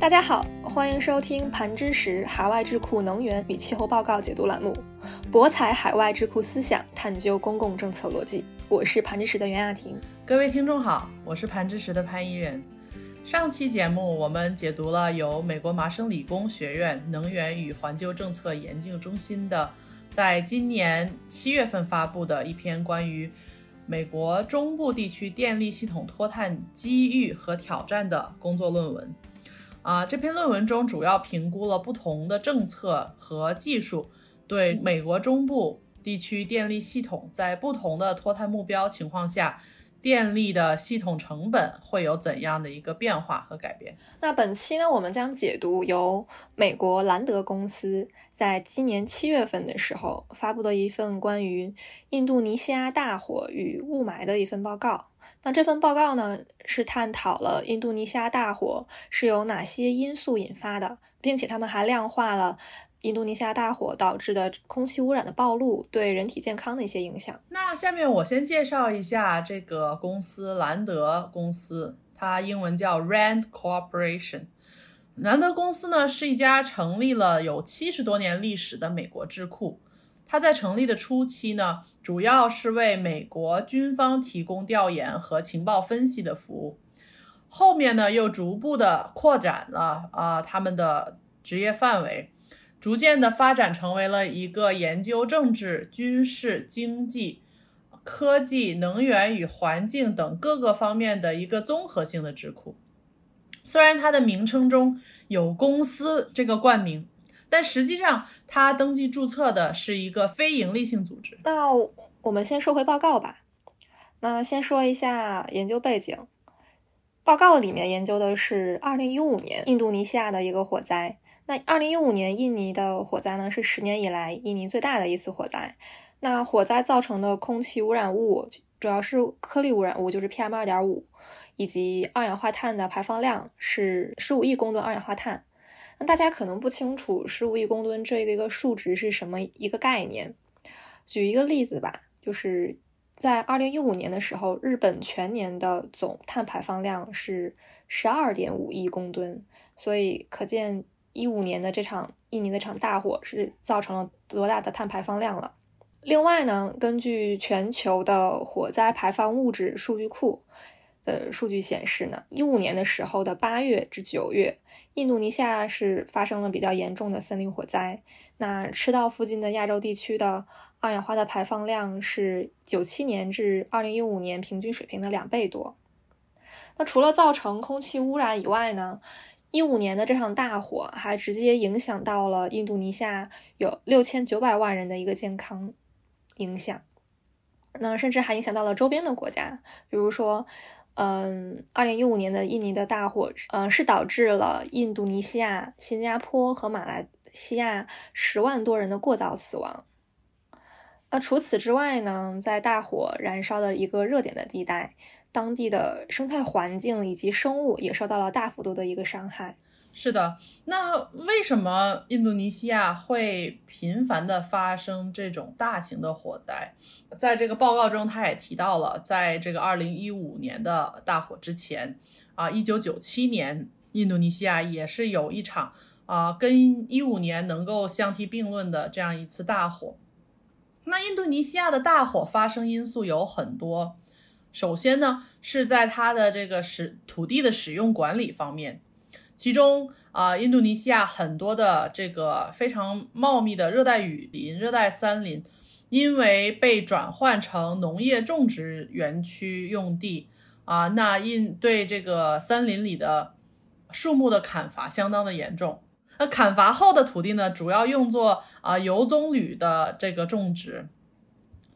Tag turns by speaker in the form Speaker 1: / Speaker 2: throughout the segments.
Speaker 1: 大家好，欢迎收听盘知识海外智库能源与气候报告解读栏目，博采海外智库思想，探究公共政策逻辑。我是盘知识的袁亚婷。
Speaker 2: 各位听众好，我是盘知识的潘怡人。上期节目我们解读了由美国麻省理工学院能源与环境政策研究中心的，在今年七月份发布的一篇关于美国中部地区电力系统脱碳机遇和挑战的工作论文。啊，这篇论文中主要评估了不同的政策和技术对美国中部地区电力系统在不同的脱碳目标情况下，电力的系统成本会有怎样的一个变化和改变。
Speaker 1: 那本期呢，我们将解读由美国兰德公司在今年七月份的时候发布的一份关于印度尼西亚大火与雾霾的一份报告。那这份报告呢，是探讨了印度尼西亚大火是由哪些因素引发的，并且他们还量化了印度尼西亚大火导致的空气污染的暴露对人体健康的一些影响。
Speaker 2: 那下面我先介绍一下这个公司兰德公司，它英文叫 Rand Corporation。兰德公司呢是一家成立了有七十多年历史的美国智库。它在成立的初期呢，主要是为美国军方提供调研和情报分析的服务。后面呢，又逐步的扩展了啊他们的职业范围，逐渐的发展成为了一个研究政治、军事、经济、科技、能源与环境等各个方面的一个综合性的智库。虽然它的名称中有“公司”这个冠名。但实际上，它登记注册的是一个非营利性组织。
Speaker 1: 那我们先说回报告吧。那先说一下研究背景。报告里面研究的是2015年印度尼西亚的一个火灾。那2015年印尼的火灾呢，是十年以来印尼最大的一次火灾。那火灾造成的空气污染物主要是颗粒污染物，就是 PM2.5，以及二氧化碳的排放量是15亿公吨二氧化碳。那大家可能不清楚十五亿公吨这个一个数值是什么一个概念。举一个例子吧，就是在二零一五年的时候，日本全年的总碳排放量是十二点五亿公吨，所以可见一五年的这场印尼的场大火是造成了多大的碳排放量了。另外呢，根据全球的火灾排放物质数据库。的数据显示呢，一五年的时候的八月至九月，印度尼西亚是发生了比较严重的森林火灾。那赤道附近的亚洲地区的二氧化碳排放量是九七年至二零一五年平均水平的两倍多。那除了造成空气污染以外呢，一五年的这场大火还直接影响到了印度尼西亚有六千九百万人的一个健康影响。那甚至还影响到了周边的国家，比如说。嗯，二零一五年的印尼的大火，嗯，是导致了印度尼西亚、新加坡和马来西亚十万多人的过早死亡。那除此之外呢，在大火燃烧的一个热点的地带，当地的生态环境以及生物也受到了大幅度的一个伤害。
Speaker 2: 是的，那为什么印度尼西亚会频繁的发生这种大型的火灾？在这个报告中，他也提到了，在这个二零一五年的大火之前，啊，一九九七年，印度尼西亚也是有一场啊，跟一五年能够相提并论的这样一次大火。那印度尼西亚的大火发生因素有很多，首先呢，是在它的这个使土地的使用管理方面。其中啊，印度尼西亚很多的这个非常茂密的热带雨林、热带森林，因为被转换成农业种植园区用地啊，那印对这个森林里的树木的砍伐相当的严重。那砍伐后的土地呢，主要用作啊油棕榈的这个种植。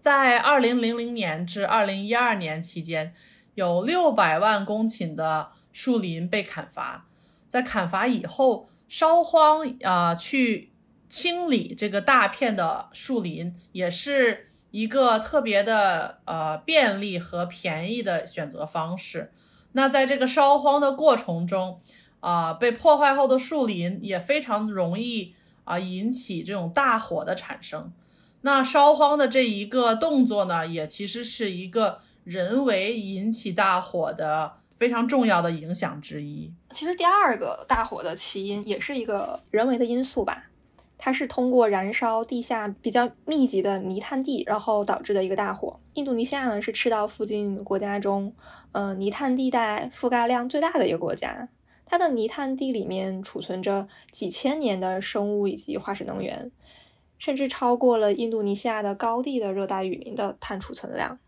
Speaker 2: 在二零零零年至二零一二年期间，有六百万公顷的树林被砍伐。在砍伐以后，烧荒啊，去清理这个大片的树林，也是一个特别的呃便利和便宜的选择方式。那在这个烧荒的过程中，啊，被破坏后的树林也非常容易啊引起这种大火的产生。那烧荒的这一个动作呢，也其实是一个人为引起大火的。非常重要的影响之一。
Speaker 1: 其实第二个大火的起因也是一个人为的因素吧，它是通过燃烧地下比较密集的泥炭地，然后导致的一个大火。印度尼西亚呢是赤道附近国家中，呃，泥炭地带覆盖量最大的一个国家。它的泥炭地里面储存着几千年的生物以及化石能源，甚至超过了印度尼西亚的高地的热带雨林的碳储存量。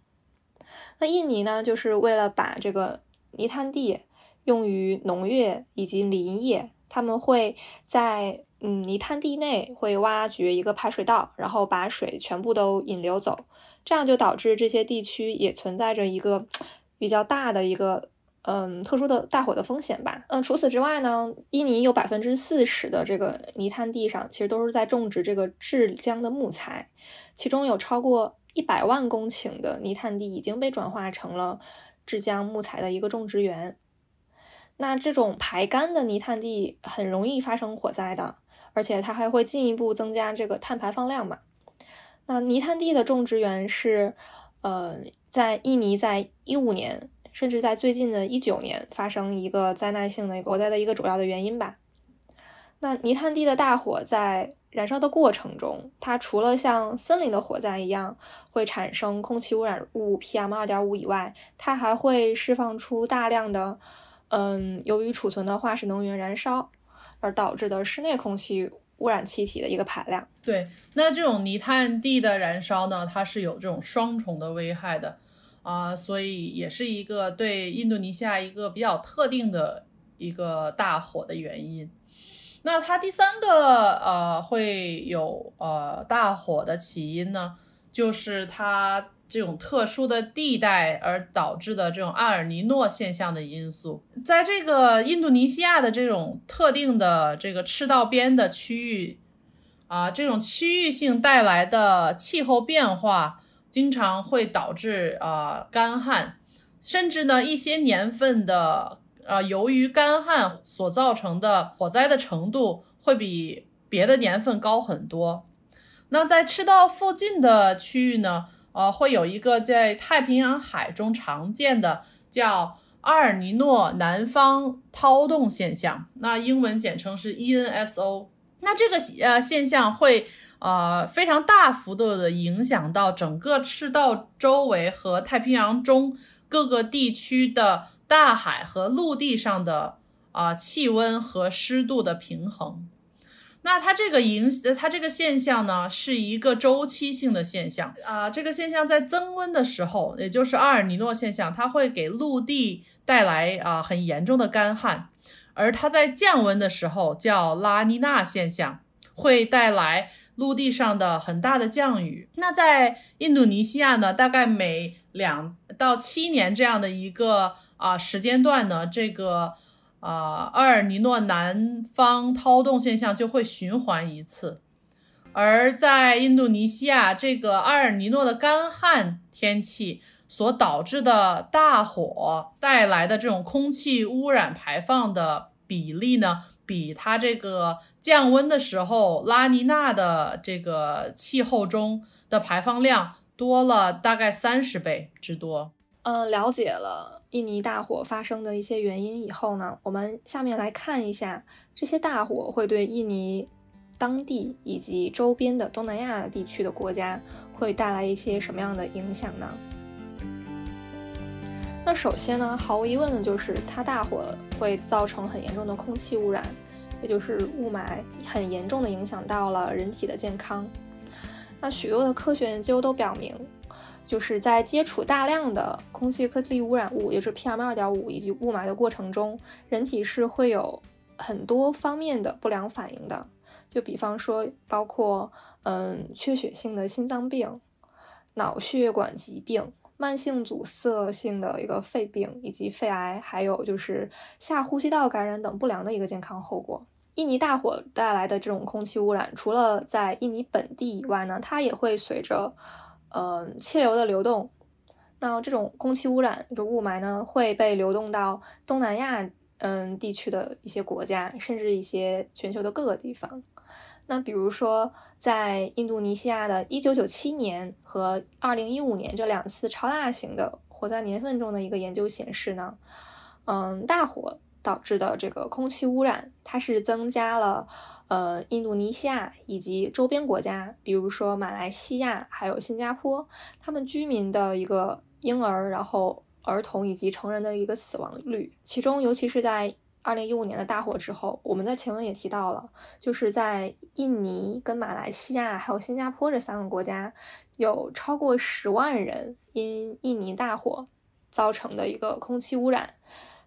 Speaker 1: 那印尼呢，就是为了把这个泥炭地用于农业以及林业，他们会在嗯泥炭地内会挖掘一个排水道，然后把水全部都引流走，这样就导致这些地区也存在着一个 比较大的一个。嗯，特殊的大火的风险吧。嗯，除此之外呢，印尼有百分之四十的这个泥炭地上，其实都是在种植这个制浆的木材，其中有超过一百万公顷的泥炭地已经被转化成了制浆木材的一个种植园。那这种排干的泥炭地很容易发生火灾的，而且它还会进一步增加这个碳排放量嘛。那泥炭地的种植园是，呃，在印尼在一五年。甚至在最近的一九年发生一个灾难性的火灾的一个主要的原因吧。那泥炭地的大火在燃烧的过程中，它除了像森林的火灾一样会产生空气污染物 PM 二点五以外，它还会释放出大量的，嗯，由于储存的化石能源燃烧而导致的室内空气污染气体的一个排量。
Speaker 2: 对，那这种泥炭地的燃烧呢，它是有这种双重的危害的。啊，所以也是一个对印度尼西亚一个比较特定的一个大火的原因。那它第三个呃会有呃大火的起因呢，就是它这种特殊的地带而导致的这种阿尔尼诺现象的因素。在这个印度尼西亚的这种特定的这个赤道边的区域啊，这种区域性带来的气候变化。经常会导致啊干旱，甚至呢一些年份的呃由于干旱所造成的火灾的程度会比别的年份高很多。那在赤道附近的区域呢，呃会有一个在太平洋海中常见的叫阿尔尼诺南方涛动现象，那英文简称是 ENSO。那这个呃现象会。呃，非常大幅度的影响到整个赤道周围和太平洋中各个地区的大海和陆地上的啊气温和湿度的平衡。那它这个影，它这个现象呢，是一个周期性的现象啊。这个现象在增温的时候，也就是阿尔尼诺现象，它会给陆地带来啊很严重的干旱；而它在降温的时候，叫拉尼娜现象。会带来陆地上的很大的降雨。那在印度尼西亚呢，大概每两到七年这样的一个啊时间段呢，这个啊阿尔尼诺南方涛动现象就会循环一次。而在印度尼西亚，这个阿尔尼诺的干旱天气所导致的大火带来的这种空气污染排放的比例呢？比它这个降温的时候，拉尼娜的这个气候中的排放量多了大概三十倍之多。
Speaker 1: 嗯，了解了印尼大火发生的一些原因以后呢，我们下面来看一下这些大火会对印尼当地以及周边的东南亚地区的国家会带来一些什么样的影响呢？那首先呢，毫无疑问的就是它大火会造成很严重的空气污染，也就是雾霾，很严重的影响到了人体的健康。那许多的科学研究都表明，就是在接触大量的空气颗粒污染物，也就是 PM 二点五以及雾霾的过程中，人体是会有很多方面的不良反应的。就比方说，包括嗯缺血性的心脏病、脑血管疾病。慢性阻塞性的一个肺病，以及肺癌，还有就是下呼吸道感染等不良的一个健康后果。印尼大火带来的这种空气污染，除了在印尼本地以外呢，它也会随着，呃，气流的流动，那这种空气污染就雾霾呢，会被流动到东南亚，嗯，地区的一些国家，甚至一些全球的各个地方。那比如说，在印度尼西亚的1997年和2015年这两次超大型的火灾年份中的一个研究显示呢，嗯，大火导致的这个空气污染，它是增加了呃印度尼西亚以及周边国家，比如说马来西亚还有新加坡，他们居民的一个婴儿，然后儿童以及成人的一个死亡率，其中尤其是在。二零一五年的大火之后，我们在前文也提到了，就是在印尼、跟马来西亚还有新加坡这三个国家，有超过十万人因印尼大火造成的一个空气污染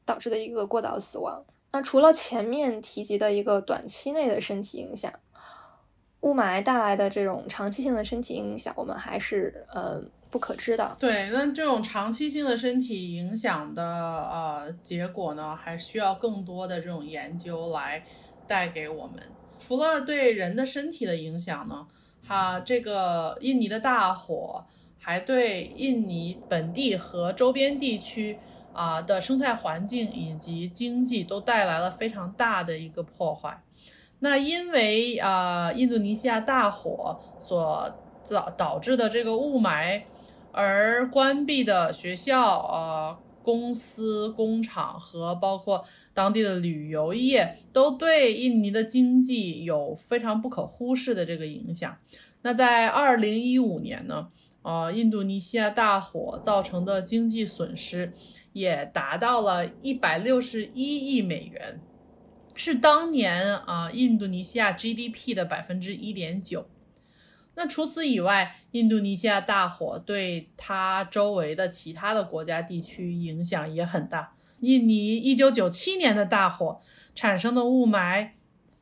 Speaker 1: 导致的一个过早死亡。那除了前面提及的一个短期内的身体影响，雾霾带来的这种长期性的身体影响，我们还是呃。不可知的，
Speaker 2: 对，那这种长期性的身体影响的呃结果呢，还需要更多的这种研究来带给我们。除了对人的身体的影响呢，哈，这个印尼的大火还对印尼本地和周边地区啊的生态环境以及经济都带来了非常大的一个破坏。那因为啊，印度尼西亚大火所导导致的这个雾霾。而关闭的学校、呃公司、工厂和包括当地的旅游业，都对印尼的经济有非常不可忽视的这个影响。那在二零一五年呢，呃，印度尼西亚大火造成的经济损失也达到了一百六十一亿美元，是当年啊印度尼西亚 GDP 的百分之一点九。那除此以外，印度尼西亚大火对它周围的其他的国家地区影响也很大。印尼一九九七年的大火产生的雾霾，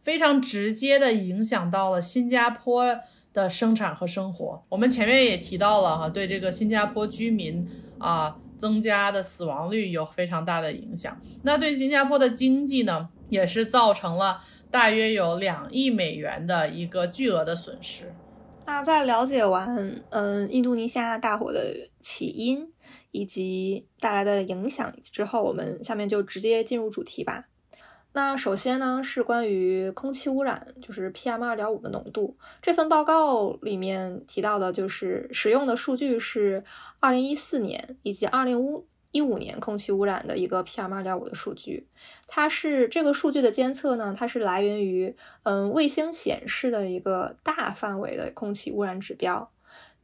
Speaker 2: 非常直接的影响到了新加坡的生产和生活。我们前面也提到了哈，对这个新加坡居民啊增加的死亡率有非常大的影响。那对新加坡的经济呢，也是造成了大约有两亿美元的一个巨额的损失。
Speaker 1: 那在了解完嗯印度尼西亚大火的起因以及带来的影响之后，我们下面就直接进入主题吧。那首先呢是关于空气污染，就是 PM 二点五的浓度。这份报告里面提到的就是使用的数据是二零一四年以及二零五。一五年空气污染的一个 PM 二点五的数据，它是这个数据的监测呢，它是来源于嗯卫星显示的一个大范围的空气污染指标。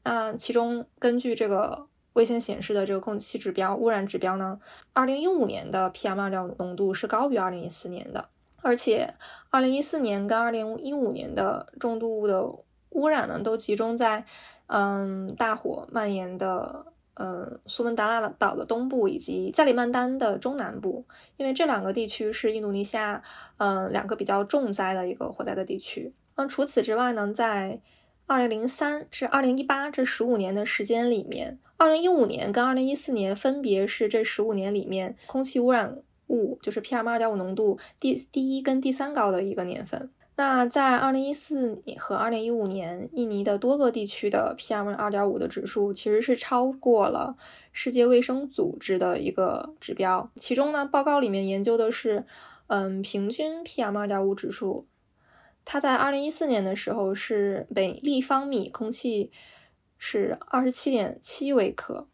Speaker 1: 那其中根据这个卫星显示的这个空气指标污染指标呢，二零一五年的 PM 二点五浓度是高于二零一四年的，而且二零一四年跟二零一五年的重度物的污染呢，都集中在嗯大火蔓延的。嗯，苏门答腊岛的东部以及加里曼丹的中南部，因为这两个地区是印度尼西亚嗯两个比较重灾的一个火灾的地区。那除此之外呢，在二零零三至二零一八这十五年的时间里面，二零一五年跟二零一四年分别是这十五年里面空气污染物就是 PM 二点五浓度第第一跟第三高的一个年份。那在二零一四年和二零一五年，印尼的多个地区的 PM 二点五的指数其实是超过了世界卫生组织的一个指标。其中呢，报告里面研究的是，嗯，平均 PM 二点五指数，它在二零一四年的时候是每立方米空气是二十七点七微克，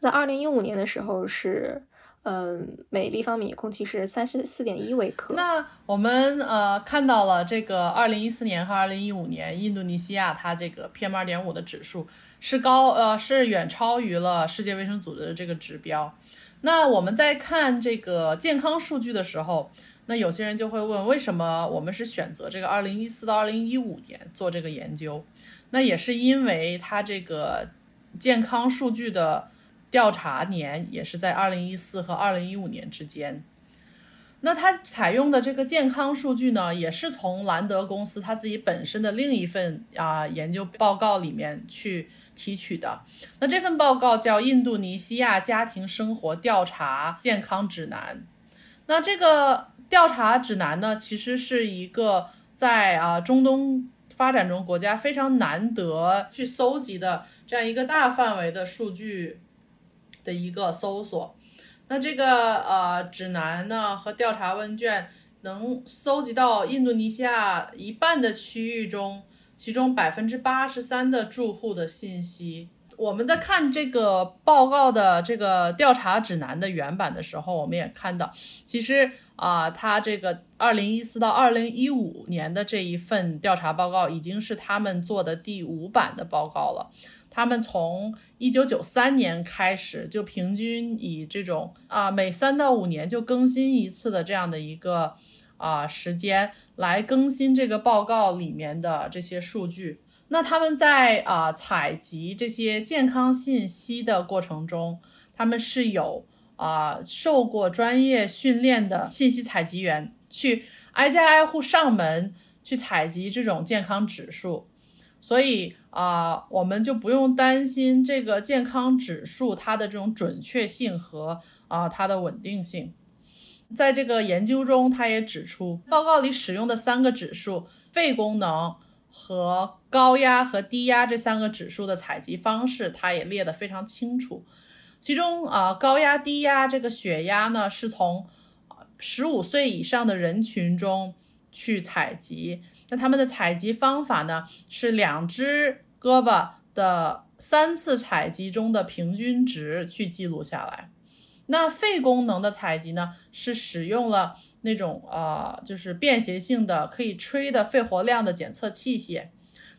Speaker 1: 在二零一五年的时候是。嗯，每立方米空气是三十四点一微克。
Speaker 2: 那我们呃看到了这个二零一四年和二零一五年，印度尼西亚它这个 PM 二点五的指数是高呃是远超于了世界卫生组织的这个指标。那我们在看这个健康数据的时候，那有些人就会问，为什么我们是选择这个二零一四到二零一五年做这个研究？那也是因为它这个健康数据的。调查年也是在二零一四和二零一五年之间。那它采用的这个健康数据呢，也是从兰德公司它自己本身的另一份啊研究报告里面去提取的。那这份报告叫《印度尼西亚家庭生活调查健康指南》。那这个调查指南呢，其实是一个在啊中东发展中国家非常难得去搜集的这样一个大范围的数据。的一个搜索，那这个呃指南呢和调查问卷能搜集到印度尼西亚一半的区域中，其中百分之八十三的住户的信息。我们在看这个报告的这个调查指南的原版的时候，我们也看到，其实啊，他这个二零一四到二零一五年的这一份调查报告已经是他们做的第五版的报告了。他们从一九九三年开始，就平均以这种啊每三到五年就更新一次的这样的一个啊时间来更新这个报告里面的这些数据。那他们在啊采集这些健康信息的过程中，他们是有啊受过专业训练的信息采集员去挨家挨户上门去采集这种健康指数，所以啊我们就不用担心这个健康指数它的这种准确性和啊它的稳定性。在这个研究中，他也指出，报告里使用的三个指数肺功能。和高压和低压这三个指数的采集方式，他也列得非常清楚。其中啊，高压、低压这个血压呢，是从十五岁以上的人群中去采集。那他们的采集方法呢，是两只胳膊的三次采集中的平均值去记录下来。那肺功能的采集呢，是使用了。那种呃，就是便携性的可以吹的肺活量的检测器械。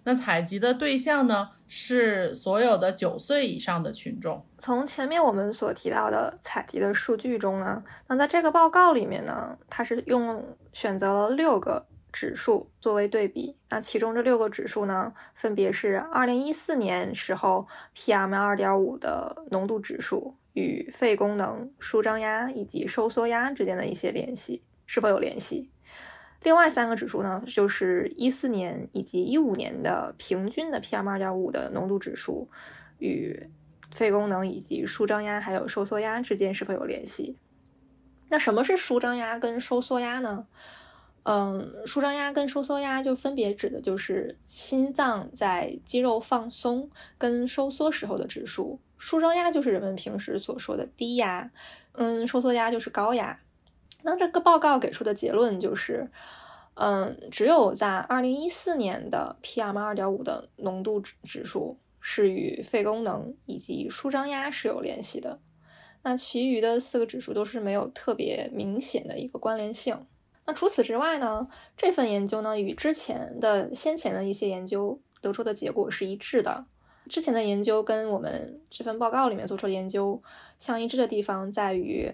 Speaker 2: 那采集的对象呢，是所有的九岁以上的群众。
Speaker 1: 从前面我们所提到的采集的数据中呢，那在这个报告里面呢，它是用选择了六个指数作为对比。那其中这六个指数呢，分别是二零一四年时候 PM 二点五的浓度指数与肺功能、舒张压以及收缩压之间的一些联系。是否有联系？另外三个指数呢，就是一四年以及一五年的平均的 PM 二点五的浓度指数与肺功能以及舒张压还有收缩压之间是否有联系？那什么是舒张压跟收缩压呢？嗯，舒张压跟收缩压就分别指的就是心脏在肌肉放松跟收缩时候的指数。舒张压就是人们平时所说的低压，嗯，收缩压就是高压。那这个报告给出的结论就是，嗯，只有在二零一四年的 PM 二点五的浓度指指数是与肺功能以及舒张压是有联系的，那其余的四个指数都是没有特别明显的一个关联性。那除此之外呢，这份研究呢与之前的先前的一些研究得出的结果是一致的。之前的研究跟我们这份报告里面做出的研究相一致的地方在于。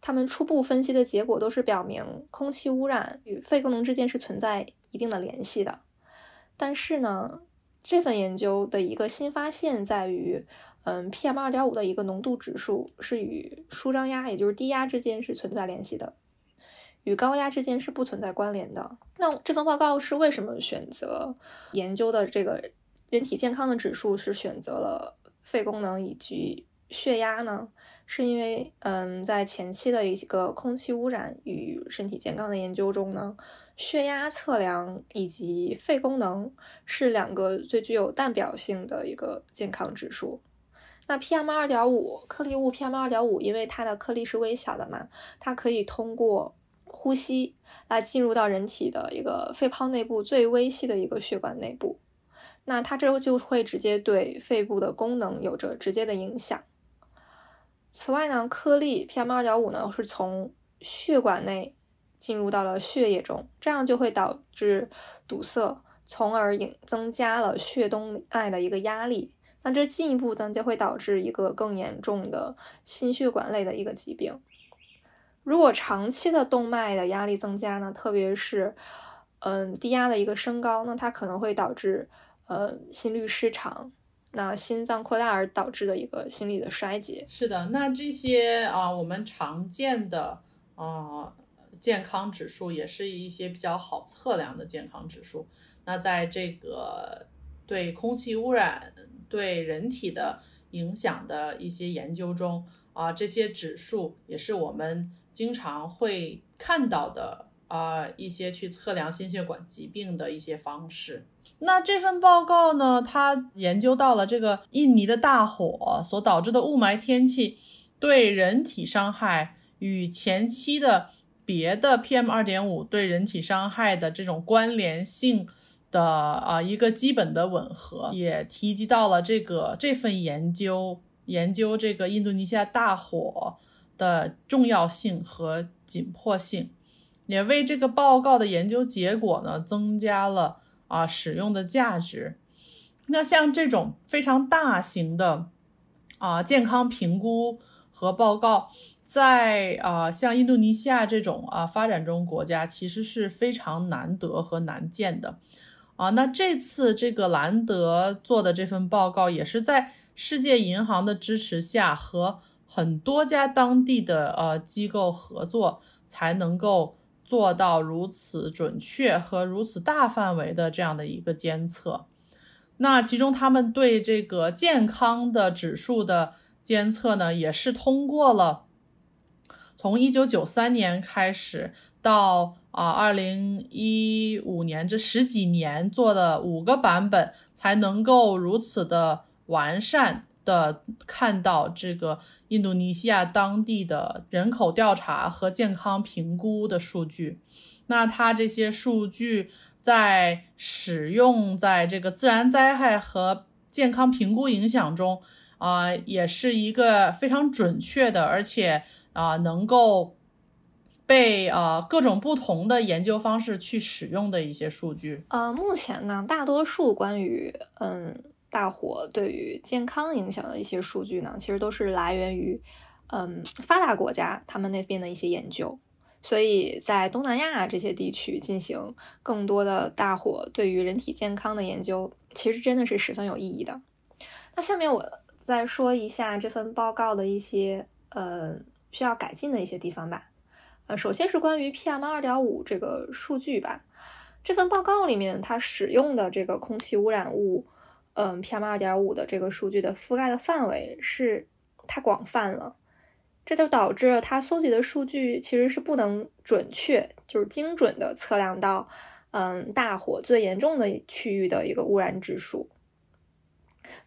Speaker 1: 他们初步分析的结果都是表明空气污染与肺功能之间是存在一定的联系的，但是呢，这份研究的一个新发现在于，嗯，PM 二点五的一个浓度指数是与舒张压，也就是低压之间是存在联系的，与高压之间是不存在关联的。那这份报告是为什么选择研究的这个人体健康的指数是选择了肺功能以及血压呢？是因为，嗯，在前期的一个空气污染与身体健康的研究中呢，血压测量以及肺功能是两个最具有代表性的一个健康指数。那 PM 二点五颗粒物 PM 二点五，因为它的颗粒是微小的嘛，它可以通过呼吸来进入到人体的一个肺泡内部最微细的一个血管内部，那它这就会直接对肺部的功能有着直接的影响。此外呢，颗粒 PM 二点五呢是从血管内进入到了血液中，这样就会导致堵塞，从而引增加了血动脉的一个压力。那这进一步呢就会导致一个更严重的心血管类的一个疾病。如果长期的动脉的压力增加呢，特别是嗯低压的一个升高，那它可能会导致呃心律失常。那心脏扩大而导致的一个心理的衰竭。
Speaker 2: 是的，那这些啊，我们常见的啊健康指数，也是一些比较好测量的健康指数。那在这个对空气污染对人体的影响的一些研究中啊，这些指数也是我们经常会看到的啊一些去测量心血管疾病的一些方式。那这份报告呢？它研究到了这个印尼的大火所导致的雾霾天气对人体伤害与前期的别的 PM 二点五对人体伤害的这种关联性的啊一个基本的吻合，也提及到了这个这份研究研究这个印度尼西亚大火的重要性和紧迫性，也为这个报告的研究结果呢增加了啊使用的价值。那像这种非常大型的啊健康评估和报告。在啊，像印度尼西亚这种啊发展中国家，其实是非常难得和难见的，啊，那这次这个兰德做的这份报告，也是在世界银行的支持下，和很多家当地的呃机构合作，才能够做到如此准确和如此大范围的这样的一个监测。那其中他们对这个健康的指数的监测呢，也是通过了。从一九九三年开始到啊二零一五年这十几年做的五个版本，才能够如此的完善的看到这个印度尼西亚当地的人口调查和健康评估的数据。那它这些数据在使用在这个自然灾害和健康评估影响中啊，也是一个非常准确的，而且。啊，能够被啊各种不同的研究方式去使用的一些数据。
Speaker 1: 呃，目前呢，大多数关于嗯大火对于健康影响的一些数据呢，其实都是来源于嗯发达国家他们那边的一些研究。所以在东南亚这些地区进行更多的大火对于人体健康的研究，其实真的是十分有意义的。那下面我再说一下这份报告的一些呃。需要改进的一些地方吧，呃，首先是关于 PM 二点五这个数据吧。这份报告里面，它使用的这个空气污染物，嗯，PM 二点五的这个数据的覆盖的范围是太广泛了，这就导致了它搜集的数据其实是不能准确，就是精准的测量到，嗯，大火最严重的区域的一个污染指数。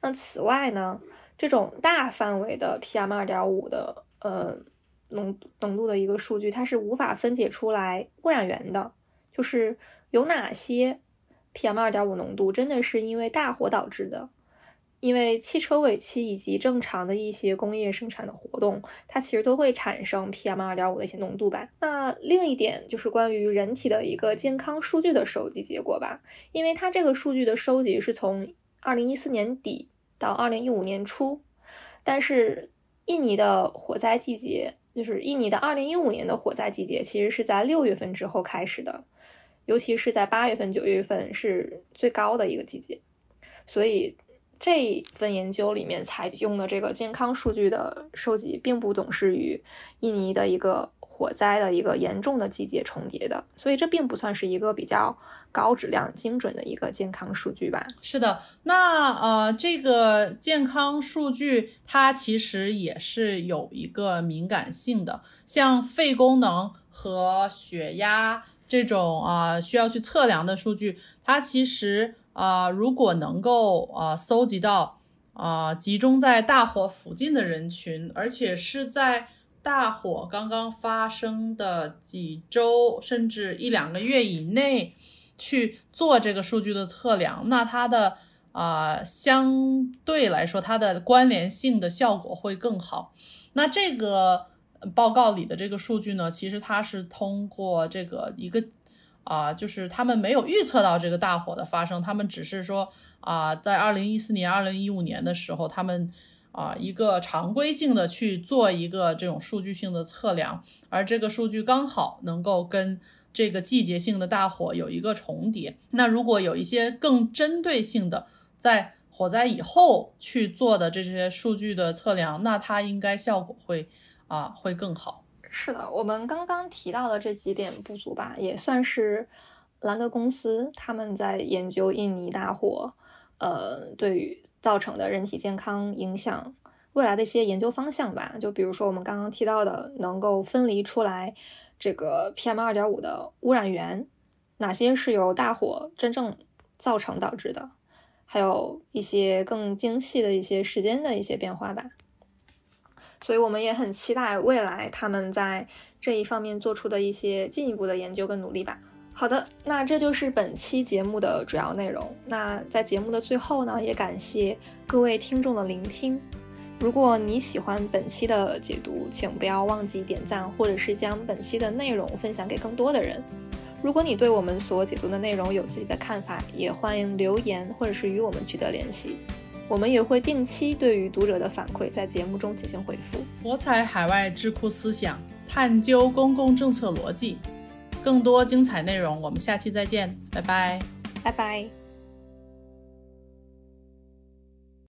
Speaker 1: 那此外呢，这种大范围的 PM 二点五的，呃。浓浓度的一个数据，它是无法分解出来污染源的，就是有哪些 PM 二点五浓度真的是因为大火导致的，因为汽车尾气以及正常的一些工业生产的活动，它其实都会产生 PM 二点五的一些浓度吧。那另一点就是关于人体的一个健康数据的收集结果吧，因为它这个数据的收集是从二零一四年底到二零一五年初，但是印尼的火灾季节。就是印尼的二零一五年的火灾季节，其实是在六月份之后开始的，尤其是在八月份、九月份是最高的一个季节，所以这份研究里面采用的这个健康数据的收集，并不总是与印尼的一个。火灾的一个严重的季节重叠的，所以这并不算是一个比较高质量、精准的一个健康数据吧？
Speaker 2: 是的，那呃，这个健康数据它其实也是有一个敏感性的，像肺功能和血压这种啊需要去测量的数据，它其实啊如果能够啊搜集到啊集中在大火附近的人群，而且是在。大火刚刚发生的几周，甚至一两个月以内去做这个数据的测量，那它的啊相对来说，它的关联性的效果会更好。那这个报告里的这个数据呢，其实它是通过这个一个啊，就是他们没有预测到这个大火的发生，他们只是说啊，在二零一四年、二零一五年的时候，他们。啊，一个常规性的去做一个这种数据性的测量，而这个数据刚好能够跟这个季节性的大火有一个重叠。那如果有一些更针对性的，在火灾以后去做的这些数据的测量，那它应该效果会啊会更好。
Speaker 1: 是的，我们刚刚提到的这几点不足吧，也算是兰德公司他们在研究印尼大火。呃，对于造成的人体健康影响，未来的一些研究方向吧，就比如说我们刚刚提到的，能够分离出来这个 PM 二点五的污染源，哪些是由大火真正造成导致的，还有一些更精细的一些时间的一些变化吧。所以我们也很期待未来他们在这一方面做出的一些进一步的研究跟努力吧。好的，那这就是本期节目的主要内容。那在节目的最后呢，也感谢各位听众的聆听。如果你喜欢本期的解读，请不要忘记点赞，或者是将本期的内容分享给更多的人。如果你对我们所解读的内容有自己的看法，也欢迎留言或者是与我们取得联系。我们也会定期对于读者的反馈在节目中进行回复。
Speaker 2: 博采海外智库思想，探究公共政策逻辑。更多精彩内容，我们下期再见，拜拜，
Speaker 1: 拜拜。